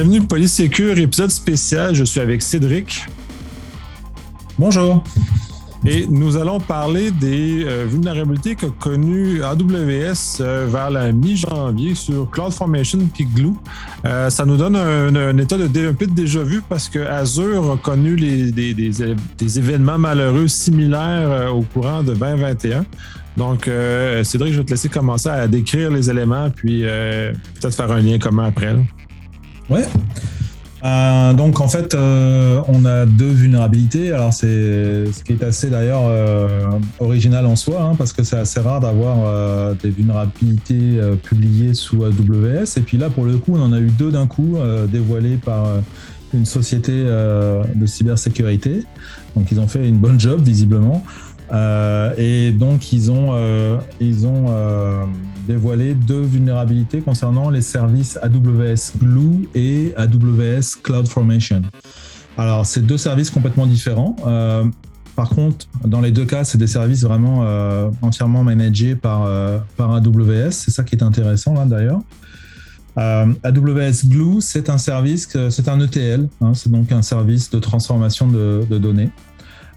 Bienvenue Polysécure, épisode spécial. Je suis avec Cédric. Bonjour. Et nous allons parler des euh, vulnérabilités qu'a connues AWS euh, vers la mi-janvier sur CloudFormation puis Glue. Euh, ça nous donne un, état de, un peu de déjà vu parce que Azure a connu les, des, des, événements malheureux similaires au courant de 2021. Donc, Cédric, je vais te laisser commencer à décrire les éléments puis peut-être faire un lien commun après. Ouais. Euh, donc en fait, euh, on a deux vulnérabilités. Alors c'est ce qui est assez d'ailleurs euh, original en soi, hein, parce que c'est assez rare d'avoir des vulnérabilités publiées sous AWS. Et puis là, pour le coup, on en a eu deux d'un coup dévoilées par une société de cybersécurité. Donc ils ont fait une bonne job visiblement. Et donc ils ont ils ont dévoilé deux vulnérabilités concernant les services AWS Glue et AWS CloudFormation. Alors, c'est deux services complètement différents. Euh, par contre, dans les deux cas, c'est des services vraiment euh, entièrement managés par, euh, par AWS. C'est ça qui est intéressant là d'ailleurs. AWS Glue, c'est un service, c'est un ETL, hein, c'est donc un service de transformation de données.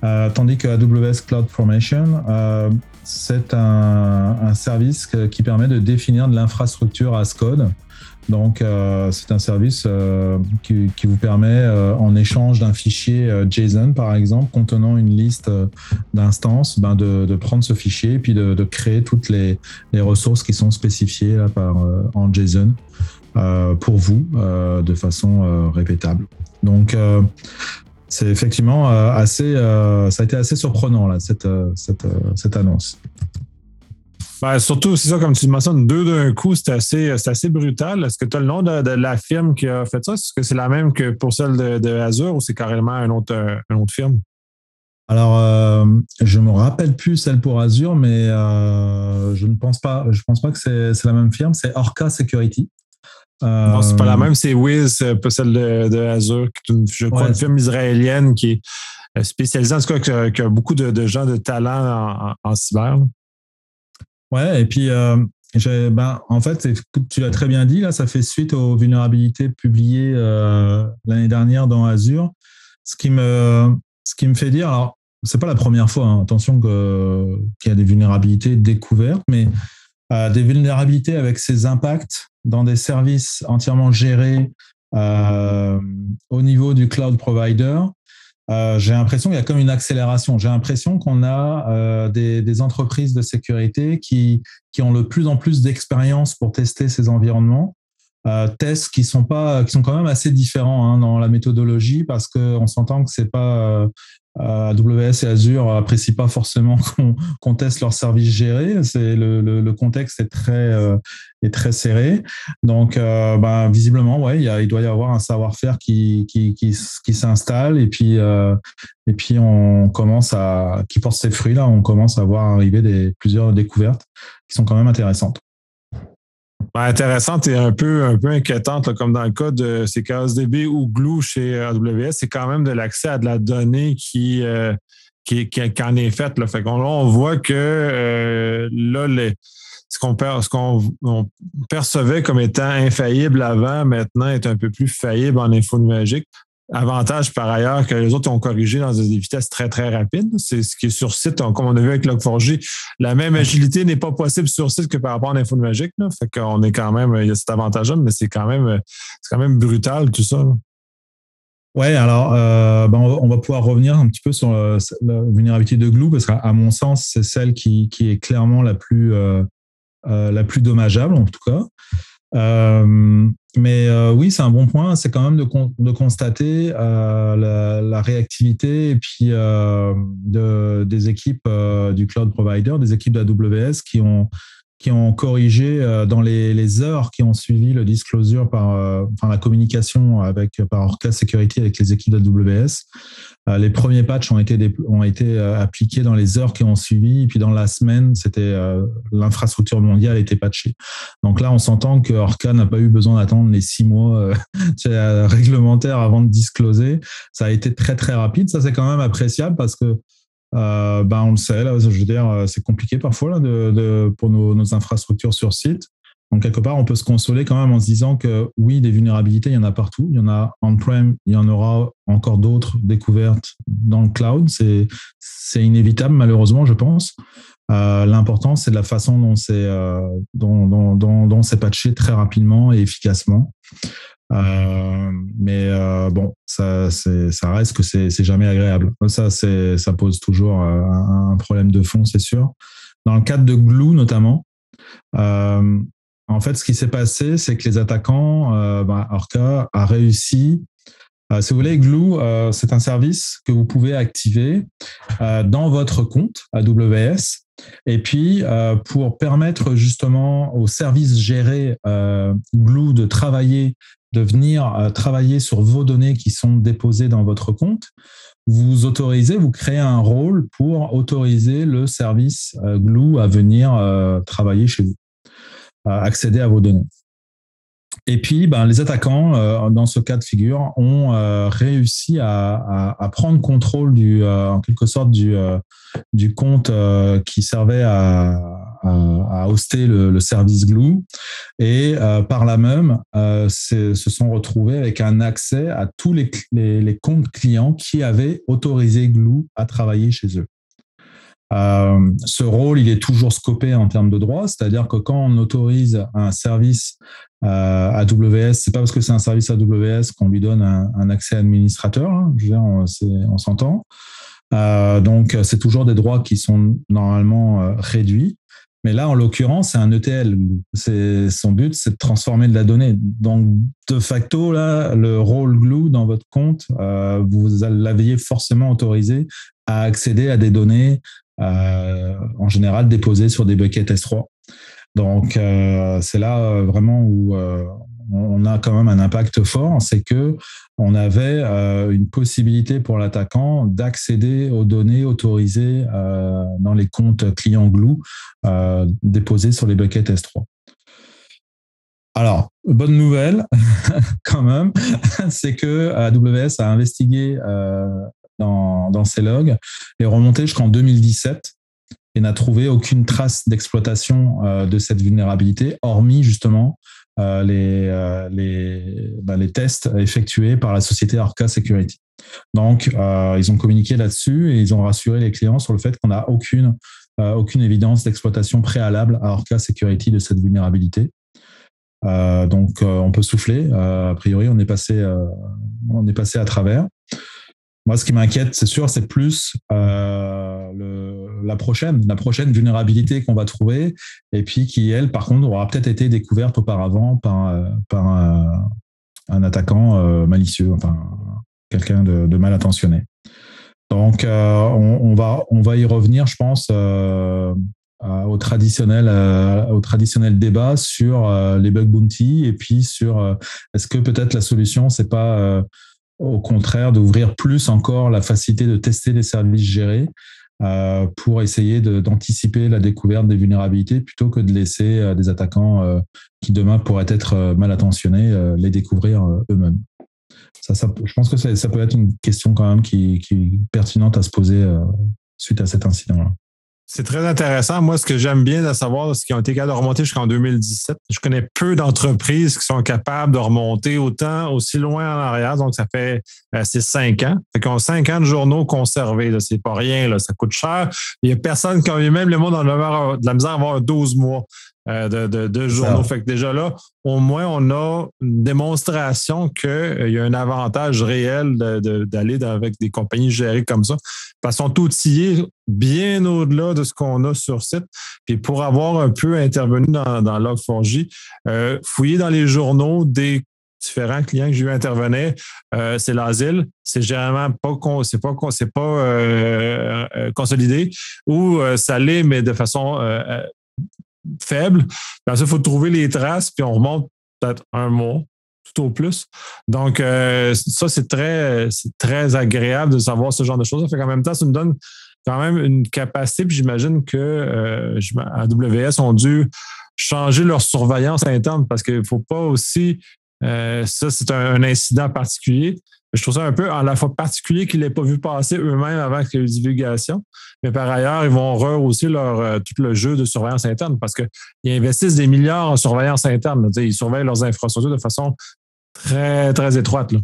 Tandis que AWS CloudFormation, c'est un, service qui permet de définir de l'infrastructure as code. Donc, euh, c'est un service euh, qui, vous permet, euh, en échange d'un fichier JSON, par exemple, contenant une liste d'instances, ben de, prendre ce fichier et puis de, créer toutes les, ressources qui sont spécifiées par, en JSON pour vous de façon répétable. Donc, c'est effectivement euh, assez, euh, ça a été assez surprenant là, cette, euh, cette, cette annonce. Ben, surtout, c'est ça, comme tu mentionnes, deux d'un coup, c'est assez, assez brutal. Est-ce que tu as le nom de, la firme qui a fait ça? Est-ce que c'est la même que pour celle de, Azure ou c'est carrément un autre, un autre firme? Alors, je ne me rappelle plus celle pour Azure, mais je ne pense pas, je pense pas que c'est la même firme. C'est Orca Security. Non, c'est pas la euh, même, c'est Wiz, pas celle de, Azure, je crois, une firme israélienne qui est euh, spécialisée, en tout cas, qui a, beaucoup de, gens de talent en, cyber. Ouais, et puis, euh, ben, en fait, tu l'as très bien dit, là, ça fait suite aux vulnérabilités publiées l'année dernière dans Azure. Ce qui me, ce qui me fait dire, alors, c'est pas la première fois, hein, attention qu'il y a des vulnérabilités découvertes, mais des vulnérabilités avec ces impacts dans des services entièrement gérés euh, au niveau du cloud provider, euh, j'ai l'impression qu'il y a comme une accélération. J'ai l'impression qu'on a euh, des, entreprises de sécurité qui, qui ont de plus en plus d'expérience pour tester ces environnements. Euh, tests qui sont pas, qui sont quand même assez différents hein, dans la méthodologie parce qu'on s'entend que c'est pas AWS et Azure apprécient pas forcément qu'on teste leurs services gérés. C'est le, contexte est très euh, est très serré. Donc, euh, ben, visiblement, ouais, il, doit y avoir un savoir-faire qui qui, qui, s'installe et puis euh, et puis on commence à qui porte ses fruits là. On commence à voir arriver plusieurs découvertes qui sont quand même intéressantes. Ben, intéressante et un peu, un peu inquiétante, comme dans le cas de CKSDB ou Glue chez AWS, c'est quand même de l'accès à de la donnée qui, euh, qui, qui, en est faite. Là. Fait on voit que euh, là, les, ce qu'on percevait comme étant infaillible avant, maintenant est un peu plus faillible en info numérique. Avantage par ailleurs que les autres ont corrigé dans des vitesses très, très rapides. C'est ce qui est sur site, comme on a vu avec Log4j. La même agilité n'est pas possible sur site que par rapport à l'info magique. Là. Fait qu'on est quand même, il y a cet avantage-là, mais c'est quand même, c'est quand même brutal tout ça. Ouais, alors euh, ben on va pouvoir revenir un petit peu sur euh, la vulnérabilité de Glue parce qu'à mon sens, c'est celle qui, qui, est clairement la plus, euh, la plus dommageable en tout cas. Euh, mais euh, oui, c'est un bon point. C'est quand même de, constater euh, la, réactivité et puis de, des équipes du cloud provider, des équipes d'AWS qui ont qui ont corrigé euh, dans les, heures qui ont suivi le disclosure par euh, enfin, la communication avec par Orca Security avec les équipes d'AWS. Euh, les premiers patchs ont été ont été appliqués dans les heures qui ont suivi, puis dans la semaine, c'était l'infrastructure mondiale était patchée. Donc là, on s'entend que Orca n'a pas eu besoin d'attendre les six mois réglementaires avant de discloser. Ça a été très très rapide. Ça c'est quand même appréciable parce que euh, ben on le sait, là, je veux dire, euh, c'est compliqué parfois là, de, pour nos, infrastructures sur site. Donc, quelque part, on peut se consoler quand même en se disant que oui, des vulnérabilités, il y en a partout. Il y en a on-prem, il y en aura encore d'autres découvertes dans le cloud. C'est, inévitable, malheureusement, je pense. Euh, l'important, c'est de la façon dont c'est, euh, dont, dont, dont, patché très rapidement et efficacement. Euh, mais euh, bon, ça, ça reste que c'est jamais agréable. Ça, ça pose toujours un, un problème de fond, c'est sûr. Dans le cadre de Glue notamment, euh, en fait, ce qui s'est passé, c'est que les attaquants, euh, bah, Orca a réussi. Euh, si vous voulez, Glue, euh, c'est un service que vous pouvez activer dans votre compte AWS. Et puis, pour permettre justement au service géré Glue de travailler, de venir travailler sur vos données qui sont déposées dans votre compte, vous autorisez, vous créez un rôle pour autoriser le service Glue à venir travailler chez vous accéder à vos données. Et puis, ben, les attaquants, euh, dans ce cas de figure, ont euh, réussi à, prendre contrôle du, euh, en quelque sorte du compte qui servait à, à, hoster le, service Glue, et par là même, se sont retrouvés avec un accès à tous les, comptes clients qui avaient autorisé Glue à travailler chez eux. Euh, ce rôle, il est toujours scopé en termes de droit, c'est-à-dire que quand on autorise un service euh, AWS, c'est pas parce que c'est un service AWS qu'on lui donne un, accès administrateur. Hein, on, s'entend. Euh, donc, c'est toujours des droits qui sont normalement euh, réduits. Mais là, en l'occurrence, c'est un ETL. C'est son but, c'est de transformer de la donnée. Donc, de facto, là, le rôle glue dans votre compte, euh, vous l'aviez forcément autorisé à accéder à des données euh, en général déposés sur des buckets S3. Donc euh, c'est là euh, vraiment où on a quand même un impact fort, c'est que on avait une possibilité pour l'attaquant d'accéder aux données autorisées dans les comptes client Glue déposés sur les buckets S3. Alors, bonne nouvelle quand même, c'est que AWS a investigué dans, ses logs, est remonté jusqu'en 2017 et n'a trouvé aucune trace d'exploitation euh, de cette vulnérabilité, hormis justement euh, les, euh, bah, les, tests effectués par la société Arca Security. Donc, ils ont communiqué là-dessus et ils ont rassuré les clients sur le fait qu'on n'a aucune, aucune évidence d'exploitation préalable à Arca Security de cette vulnérabilité. donc, on peut souffler. a priori, on est passé, on est passé à travers. Moi, ce qui m'inquiète, c'est sûr, c'est plus euh, le, la prochaine, la prochaine vulnérabilité qu'on va trouver, et puis qui, elle, par contre, aura peut-être été découverte auparavant par, euh, par un, attaquant euh, malicieux, enfin quelqu'un de, mal intentionné. Donc, euh, on, va, on va y revenir, je pense, au traditionnel, au traditionnel débat sur les bug bounty, et puis sur est-ce que peut-être la solution, c'est pas au contraire d'ouvrir plus encore la facilité de tester des services gérés pour essayer d'anticiper la découverte des vulnérabilités plutôt que de laisser euh, des attaquants euh, qui demain pourraient être mal intentionnés les découvrir eux-mêmes. Je pense que ça, ça, peut être une question quand même qui, qui est pertinente à se poser suite à cet incident-là. C'est très intéressant. Moi, ce que j'aime bien de savoir, c'est qu'ils ont été capables de remonter jusqu'en 2017. Je connais peu d'entreprises qui sont capables de remonter autant, aussi loin en arrière. Donc, ça fait euh, c'est cinq ans. Fait qu'on cinq ans de journaux conservés. C'est pas rien. Ça coûte cher. Il y a personne qui a eu même le monde en de la misère à avoir 12 mois. Euh, de, de, journaux. Fait que déjà là, au moins, on a une démonstration qu'il euh, y a un avantage réel d'aller avec des compagnies gérées comme ça. Parce qu'ils sont outillés bien au-delà de ce qu'on a sur site. Puis pour avoir un peu intervenu dans, dans Log4j, euh, fouiller dans les journaux des différents clients que j'ai eu intervenir, euh, c'est l'asile. C'est généralement pas c'est pas c'est pas consolidé ou ça l'est mais de façon faible. Puis ça, il faut trouver les traces, puis on remonte peut-être un mois, tout au plus. Donc, euh, ça, c'est très, très agréable de savoir ce genre de choses. Fait qu'en même temps, ça nous donne quand même une capacité, puis j'imagine que euh, AWS ont dû changer leur surveillance interne parce qu'il ne faut pas aussi, euh, ça, c'est un, incident particulier, Je trouve ça un peu à la fois particulier qu'ils l'aient pas vu passer eux-mêmes avant que les divulgations. Mais par ailleurs, ils vont rehausser leur, euh, tout le jeu de surveillance interne parce qu'ils investissent des milliards en surveillance interne. Ils surveillent leurs infrastructures de façon très, très étroite. Là.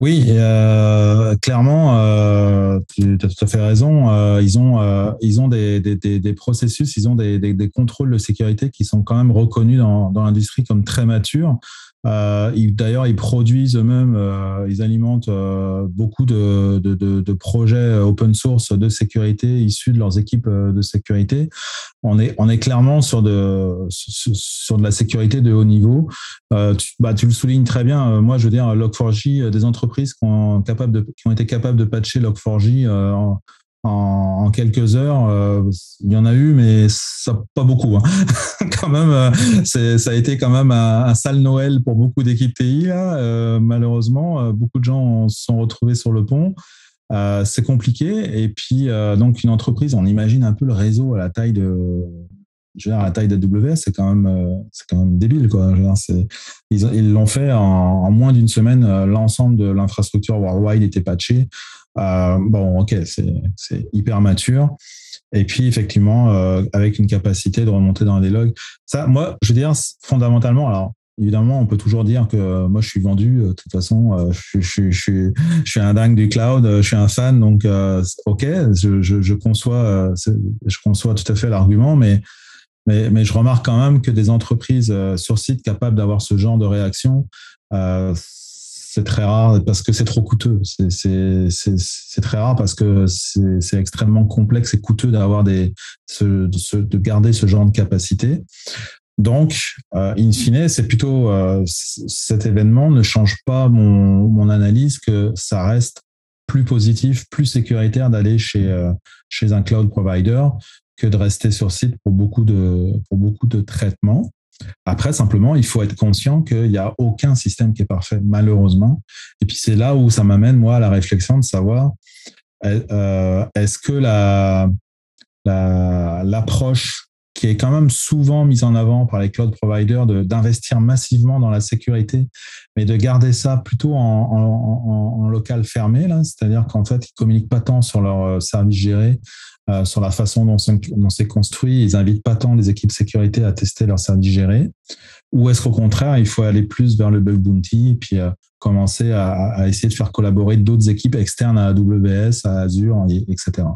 Oui, euh, clairement, euh, tu as tout à fait raison. Ils ont, ils ont des, des, processus, ils ont des, des, contrôles de sécurité qui sont quand même reconnus dans, dans l'industrie comme très matures. Euh, D'ailleurs, ils produisent eux-mêmes, euh, ils alimentent euh, beaucoup de, projets open source de sécurité issus de leurs équipes de sécurité. On est, clairement sur de, la sécurité de haut niveau. Tu, bah, tu le soulignes très bien. Moi, je veux dire, Log4j, des entreprises qui ont, été capables de patcher Log4j en, en, quelques heures. Euh, il y en a eu, mais pas beaucoup. Hein. quand même, euh, ça a été quand même un, sale Noël pour beaucoup d'équipes TI. Euh, malheureusement, beaucoup de gens se sont retrouvés sur le pont. c'est compliqué. Et puis, donc, une entreprise, on imagine un peu le réseau à la taille de, je la taille d'AWS, c'est quand même, quand même débile, quoi. ils l'ont fait en, en moins d'une semaine. L'ensemble de l'infrastructure worldwide était patché. Euh, bon, ok, c'est hyper mature. Et puis, effectivement, euh, avec une capacité de remonter dans des logs. Ça, moi, je veux dire, fondamentalement, alors, évidemment, on peut toujours dire que moi, je suis vendu. De toute façon, je, suis un dingue du cloud, je suis un fan. Donc, OK, je, conçois, je conçois tout à fait l'argument, mais, mais, mais, je remarque quand même que des entreprises sur site capables d'avoir ce genre de réaction, c'est très rare parce que c'est trop coûteux. C'est très rare parce que c'est extrêmement complexe et coûteux d'avoir de, de, garder ce genre de capacité. Donc, euh, in fine, c'est plutôt euh, cet événement ne change pas mon, mon analyse que ça reste plus positif, plus sécuritaire d'aller chez euh, chez un cloud provider que de rester sur site pour beaucoup de pour beaucoup de traitements. Après, simplement, il faut être conscient qu'il n'y a aucun système qui est parfait, malheureusement. Et puis, c'est là où ça m'amène, moi, à la réflexion de savoir euh, est-ce que la, l'approche qui est quand même souvent mise en avant par les cloud providers d'investir massivement dans la sécurité, mais de garder ça plutôt en, local fermé, c'est-à-dire qu'en fait, ils communiquent pas tant sur leur euh, service géré, euh, sur la façon dont c'est construit. Ils invitent pas tant les équipes sécurité à tester leur service géré. Ou est-ce qu'au contraire, il faut aller plus vers le bug bounty et puis euh, commencer à, essayer de faire collaborer d'autres équipes externes à AWS, à Azure, etc.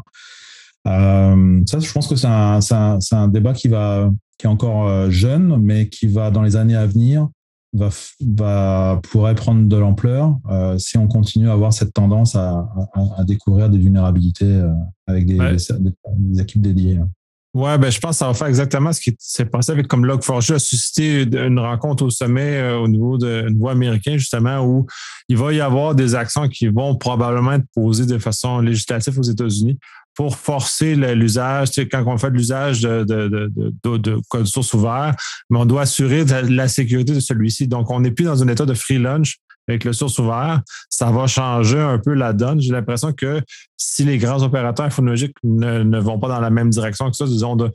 Euh, ça, je pense que c'est un, un, un, débat qui va qui est encore jeune, mais qui va dans les années à venir va, va pourrait prendre de l'ampleur euh, si on continue à avoir cette tendance à, à, découvrir des vulnérabilités euh, avec des, des, équipes dédiées. Ouais, ben je pense que ça va faire exactement ce qui s'est passé avec comme Log4j a suscité une rencontre au sommet euh, au niveau de niveau américain justement où il va y avoir des actions qui vont probablement être posées de façon législative aux États-Unis pour forcer l'usage, tu sais, quand on fait de l'usage de, de, de, de, code source ouvert, mais on doit assurer la, sécurité de celui-ci. Donc, on n'est plus dans un état de free lunch avec le source ouvert. Ça va changer un peu la donne. J'ai l'impression que si les grands opérateurs infonologiques ne, vont pas dans la même direction que ça, disons, de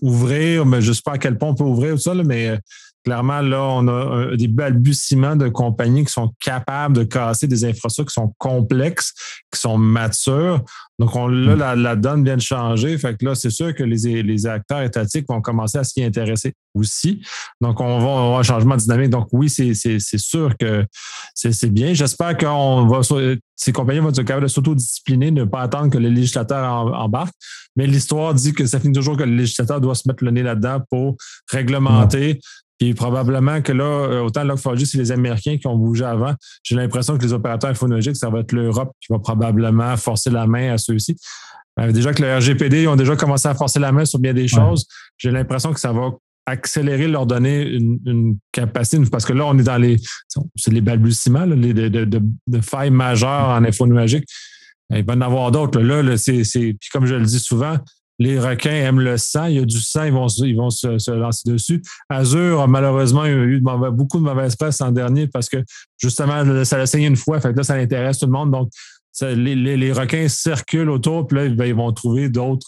ouvrir, mais je ne sais pas à quel point on peut ouvrir tout ça, mais Clairement, là, on a des balbutiements de compagnies qui sont capables de casser des infrastructures qui sont complexes, qui sont matures. Donc, on, là, mm. la, donne vient de changer. Fait que là, c'est sûr que les, les acteurs étatiques vont commencer à s'y intéresser aussi. Donc, on va avoir un changement dynamique. Donc, oui, c'est sûr que c'est bien. J'espère que ces compagnies vont être capables de s'autodiscipliner, ne pas attendre que le législateur embarque. Mais l'histoire dit que ça finit toujours que le législateur doit se mettre le nez là-dedans pour réglementer, puis probablement que là, euh, autant Log4j, c'est les Américains qui ont bougé avant. J'ai l'impression que les opérateurs infonologiques, ça va être l'Europe qui va probablement forcer la main à ceux-ci. Euh, déjà que le RGPD, ils ont déjà commencé à forcer la main sur bien des choses. J'ai l'impression que ça va accélérer, leur donner une, capacité, parce que là, on est dans les, c'est les balbutiements, les, de, de, failles majeures en infonologique. Il va y en avoir d'autres. Là, là c'est, puis comme je le dis souvent, les requins aiment le sang. Il y a du sang, ils vont, ils vont se, lancer dessus. Azure, malheureusement, a eu beaucoup de mauvaises presse en dernier parce que justement, ça l'a saigné une fois. Fait que là, ça intéresse tout le monde. Donc, les, requins circulent autour, puis là, ben, ils vont trouver d'autres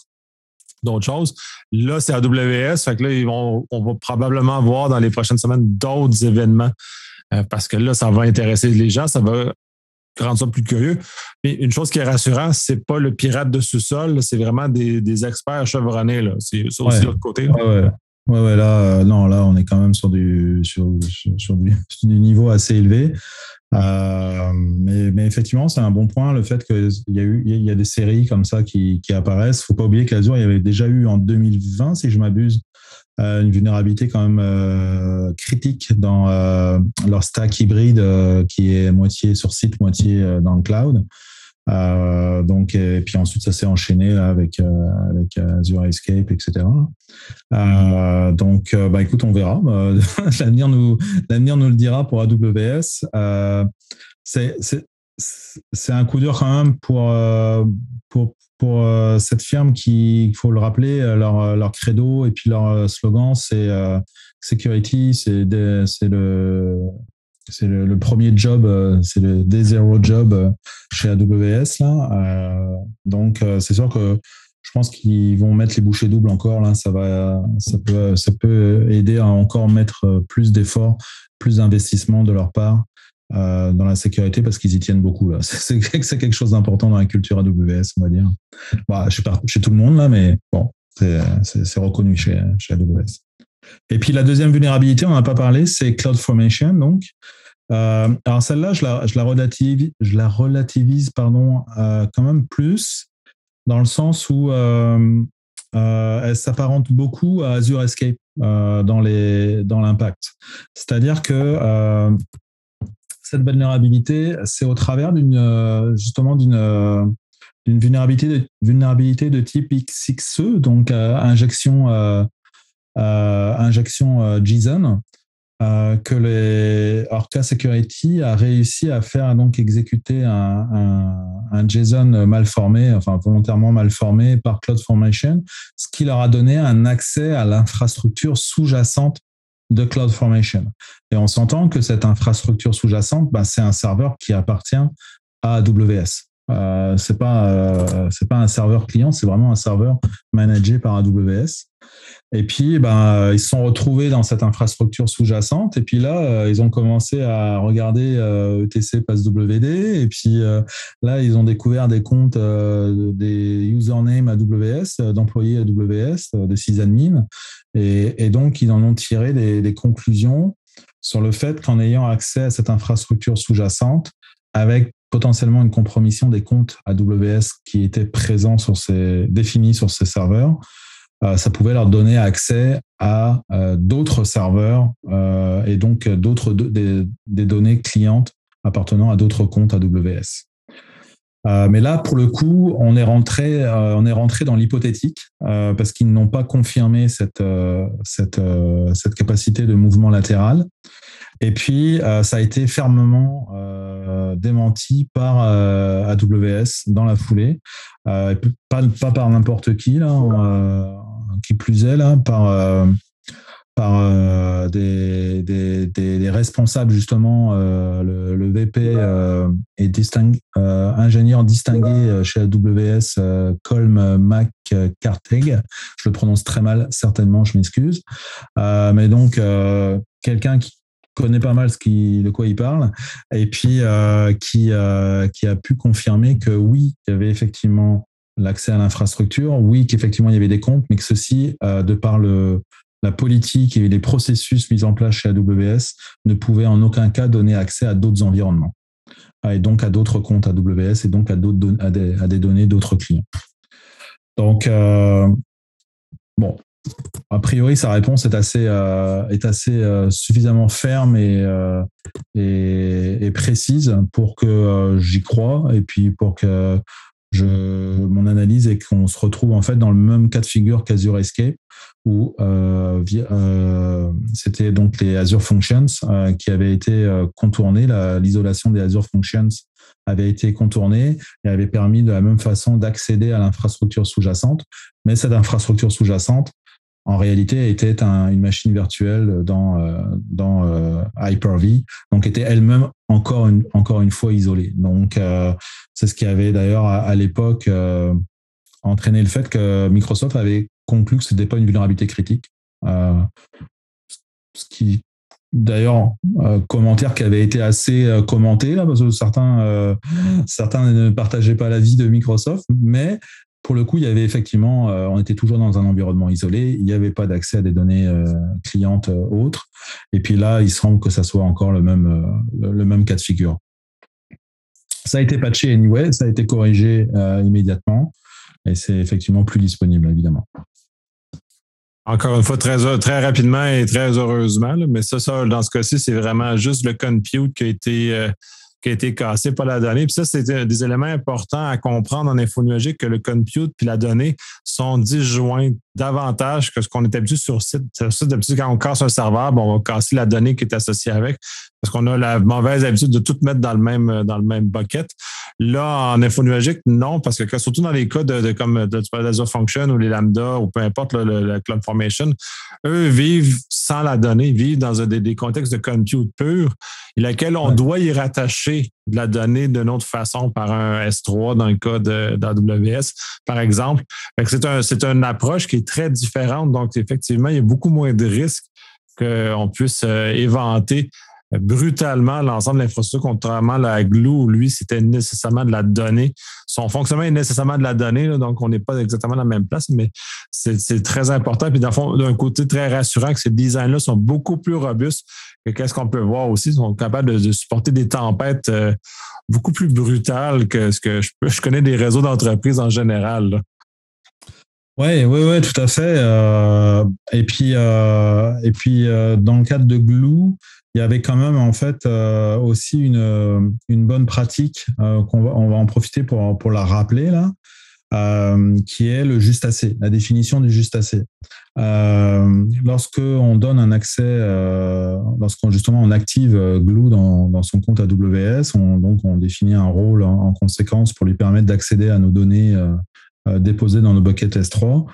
choses. Là, c'est AWS. Fait que là, ils vont, on va probablement voir dans les prochaines semaines d'autres événements parce que là, ça va intéresser les gens, ça va rendre ça plus curieux. Mais une chose qui est rassurante, c'est pas le pirate de sous-sol, c'est vraiment des, experts chevronnés. C'est aussi l'autre côté. Ouais, ouais. là, non, là, on est quand même sur du, sur, du, niveau assez élevé. mais, mais, effectivement, c'est un bon point le fait qu'il y a eu il y a des séries comme ça qui, qui apparaissent. Faut pas oublier qu'Azure, il y avait déjà eu en 2020, si je m'abuse, euh, une vulnérabilité quand même euh, critique dans euh, leur stack hybride qui est moitié sur site, moitié dans le cloud. donc, et puis ensuite, ça s'est enchaîné avec, avec Azure Escape, etc. donc, bah, écoute, on verra. l'avenir, nous, l'avenir nous le dira pour AWS. c'est, c'est un coup dur quand même pour, pour, pour euh, cette firme qui, il faut le rappeler, euh, leur, euh, leur credo et puis leur slogan, c'est security, c'est le, le, premier job, c'est le day zero job chez AWS là. donc c'est sûr que je pense qu'ils vont mettre les bouchées doubles encore là. Ça va, ça peut, ça peut aider à encore mettre plus d'efforts, plus d'investissements de leur part euh, dans la sécurité parce qu'ils y tiennent beaucoup. C'est, quelque chose d'important dans la culture AWS, on va dire. Bah, chez, chez tout le monde, là, mais bon, c'est, reconnu chez, chez AWS. Et puis la deuxième vulnérabilité, on n'en a pas parlé, c'est CloudFormation. Donc, euh, alors celle-là, je la, je je la relativise pardon, euh, quand même plus dans le sens où elle s'apparente beaucoup à Azure Escape dans, les, dans l'impact. C'est-à-dire que cette vulnérabilité, c'est au travers d'une euh, justement d'une euh, vulnérabilité de, vulnérabilité de type XXE, donc euh, injection injection JSON, que les Orca Security a réussi à faire donc exécuter un, un, JSON mal formé, enfin volontairement mal formé par CloudFormation, ce qui leur a donné un accès à l'infrastructure sous-jacente de CloudFormation. Et on s'entend que cette infrastructure sous-jacente, bah, c'est un serveur qui appartient à AWS. Euh, c'est pas euh, c'est pas un serveur client, c'est vraiment un serveur managé par AWS. Et puis, ben, ils se sont retrouvés dans cette infrastructure sous-jacente. Et puis là, euh, ils ont commencé à regarder ETC e passe WD. Et puis là, ils ont découvert des comptes, des usernames AWS, d'employés AWS, de sysadmin. Et, donc, ils en ont tiré des, des conclusions sur le fait qu'en ayant accès à cette infrastructure sous-jacente, avec potentiellement une compromission des comptes AWS qui étaient présents sur ces, définis sur ces serveurs, euh, ça pouvait leur donner accès à euh, d'autres serveurs euh, et donc d'autres des, données clientes appartenant à d'autres comptes AWS. Mais là, pour le coup, on est rentré, on est rentré dans l'hypothétique parce qu'ils n'ont pas confirmé cette, cette, cette capacité de mouvement latéral. Et puis, euh, ça a été fermement euh, démenti par euh, AWS dans la foulée. pas, pas par n'importe qui, là, qui plus est, là, par, par des, des, des, responsables, justement, le, le, VP et distingue, ingénieur distingué chez AWS, Colm McCarteg. Je le prononce très mal, certainement, je m'excuse. mais donc, quelqu'un qui connaît pas mal de quoi il parle, et puis euh, qui, euh, qui a pu confirmer que oui, il y avait effectivement l'accès à l'infrastructure, oui, qu'effectivement il y avait des comptes, mais que ceci, euh, de par le, la politique et les processus mis en place chez AWS, ne pouvait en aucun cas donner accès à d'autres environnements, et donc à d'autres comptes AWS, et donc à, des, données d'autres clients. Donc, bon, a priori, sa réponse est assez, euh, est assez euh, suffisamment ferme et, euh, et, précise pour que j'y croie et puis pour que je, mon analyse est qu'on se retrouve en fait dans le même cas de figure qu'Azure Escape où c'était donc les Azure Functions qui avaient été contournés, l'isolation des Azure Functions avait été contournée et avait permis de la même façon d'accéder à l'infrastructure sous-jacente. Mais cette infrastructure sous-jacente en réalité était une machine virtuelle dans, euh, dans euh, Hyper-V, donc était elle-même encore une, encore une fois isolée. Donc, euh, c'est ce qui avait d'ailleurs à, l'époque entraîné le fait que Microsoft avait conclu que ce n'était pas une vulnérabilité critique, ce qui d'ailleurs commentaire qui avait été assez commenté là parce que certains certains ne partageaient pas l'avis de Microsoft mais pour le coup, il y avait effectivement, on était toujours dans un environnement isolé, il n'y avait pas d'accès à des données clientes autres. Et puis là, il semble que ça soit encore le même, le même cas de figure. Ça a été patché anyway, ça a été corrigé immédiatement et c'est effectivement plus disponible, évidemment. Encore une fois, très, très rapidement et très heureusement, mais ça, ça, dans ce cas-ci, c'est vraiment juste le compute qui a été, euh, qui a été cassé, pas la donnée. Puis ça, c'est des éléments importants à comprendre en infonuagique que le compute puis la donnée sont disjoints davantage que ce qu'on est habitué sur site. Sur d'habitude, quand on casse un serveur, bon, on va casser la donnée qui est associée avec parce qu'on a la mauvaise habitude de tout mettre dans le même, dans le même bucket. Là, en info nuagique, non, parce que surtout dans les cas de, comme de, Function ou les Lambda ou peu importe le, Cloud Formation, eux vivent sans la donnée, vivent dans des, contextes de compute pur, et laquelle on doit y rattacher de la donnée d'une autre façon par un S3 dans le cas d'AWS, par exemple. C'est un, une approche qui est très différente. Donc, effectivement, il y a beaucoup moins de risques qu'on puisse euh, éventer brutalement l'ensemble de l'infrastructure, contrairement à la Glue, lui, c'était nécessairement de la donnée. Son fonctionnement est nécessairement de la donnée, donc on n'est pas exactement dans la même place, mais c'est très important. Puis, d'un côté très rassurant que ces designs-là sont beaucoup plus robustes que qu'est-ce qu'on peut voir aussi. Ils sont capables de, supporter des tempêtes euh, beaucoup plus brutales que ce que je, je connais des réseaux d'entreprises en général. Oui, oui, oui, tout à fait. Euh, et puis, euh, et puis dans le cadre de Glue, il y avait quand même en fait euh, aussi une, euh, une, bonne pratique euh, qu'on va, on va en profiter pour, pour la rappeler là, qui est le juste assez, la définition du juste assez. lorsque on donne un accès, lorsqu'on justement on active Glue dans, dans, son compte AWS, on, donc on définit un rôle en, conséquence pour lui permettre d'accéder à nos données déposées dans nos buckets S3.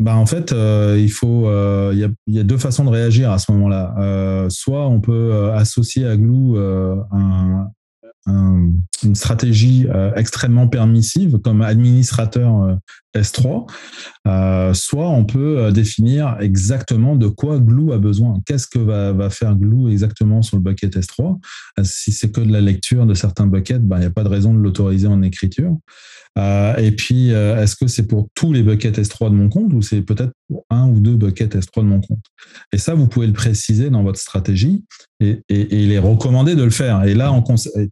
Bah en fait, euh, il faut, euh, y, a, deux façons de réagir à ce moment-là. Euh, soit on peut associer à Glue un, un, une stratégie extrêmement permissive comme administrateur S3, soit on peut définir exactement de quoi Glue a besoin. Qu'est-ce que va, faire Glue exactement sur le bucket S3 Si c'est que de la lecture de certains buckets, bah, il n'y a pas de raison de l'autoriser en écriture. Euh, et puis, euh, est-ce que c'est pour tous les buckets S3 de mon compte ou c'est peut-être pour un ou deux buckets S3 de mon compte? Et ça, vous pouvez le préciser dans votre stratégie et, il est recommandé de le faire. Et là,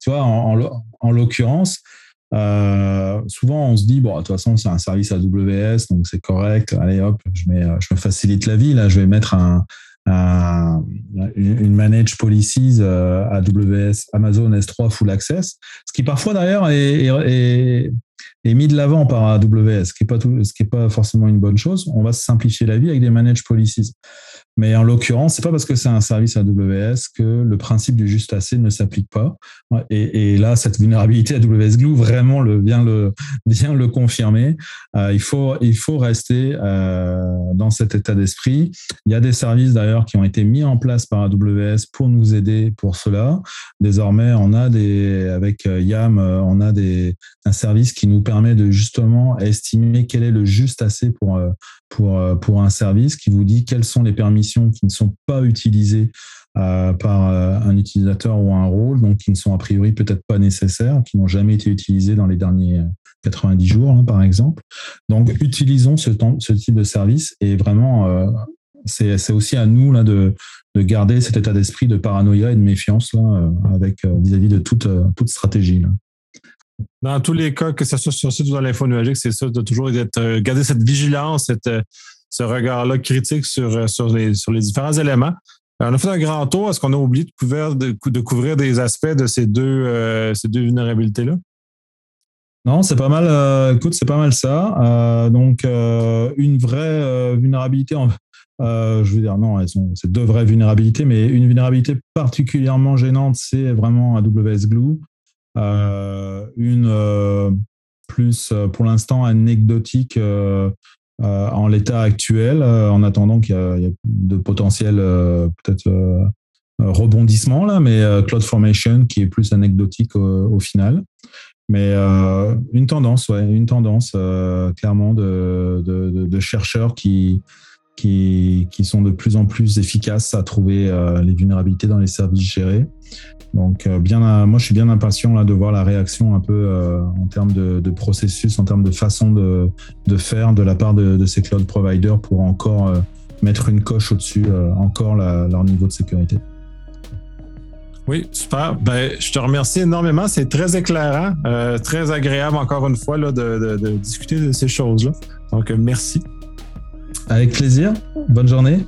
tu vois, en, l'occurrence, euh, souvent on se dit bon de toute façon c'est un service AWS donc c'est correct allez hop je mets je me facilite la vie là je vais mettre un, une manage policies AWS Amazon S3 full access ce qui parfois d'ailleurs est, mis de l'avant par AWS, ce qui n'est pas, forcément une bonne chose. On va simplifier la vie avec des managed policies. Mais en l'occurrence, c'est pas parce que c'est un service AWS que le principe du juste assez ne s'applique pas. Et, là, cette vulnérabilité AWS Glue vraiment vient, le, vient le confirmer. Euh, il, faut, il faut rester euh, dans cet état d'esprit. Il y a des services d'ailleurs qui ont été mis en place par AWS pour nous aider pour cela. Désormais, on a des, avec euh, YAM, on a des, un service qui nous permet de justement estimer quel est le juste assez pour, pour, pour un service, qui vous dit quelles sont les permissions qui ne sont pas utilisées euh, par euh, un utilisateur ou un rôle, donc qui ne sont a priori peut-être pas nécessaires, qui n'ont jamais été utilisés dans les derniers 90 jours, hein, par exemple. Donc, utilisons ce, type de service et vraiment, euh, c'est aussi à nous là, de, de, garder cet état d'esprit de paranoïa et de méfiance vis-à-vis de toute, stratégie. Dans tous les cas, que ce soit sur site ou dans l'info nuagique, c'est ça, de toujours garder cette vigilance, cette, ce regard-là critique sur, euh, les, différents éléments. Euh, on a fait un grand tour. Est-ce qu'on a oublié de couvrir, de, couvrir des aspects de ces deux, euh, ces deux vulnérabilités-là? Non, c'est pas mal. écoute, c'est pas mal ça. donc, une vraie vulnérabilité, je veux dire, non, c'est deux vraies vulnérabilités, mais une vulnérabilité particulièrement gênante, c'est vraiment AWS Glue. une plus, pour l'instant, anecdotique euh, en l'état actuel, euh, en attendant qu'il y, ait de potentiels euh, peut-être rebondissements là, mais CloudFormation qui est plus anecdotique au, final. Mais une tendance, ouais, une tendance clairement de, chercheurs qui qui, sont de plus en plus efficaces à trouver les vulnérabilités dans les services gérés. Donc, bien, moi, je suis bien impatient là, de voir la réaction un peu en termes de, processus, en termes de façon de, faire de la part de, ces cloud providers pour encore mettre une coche au-dessus, encore leur niveau de sécurité. Oui, super. Ben, je te remercie énormément. C'est très éclairant, euh, très agréable encore une fois là, de, discuter de ces choses-là. Donc, merci. Avec plaisir. Bonne journée.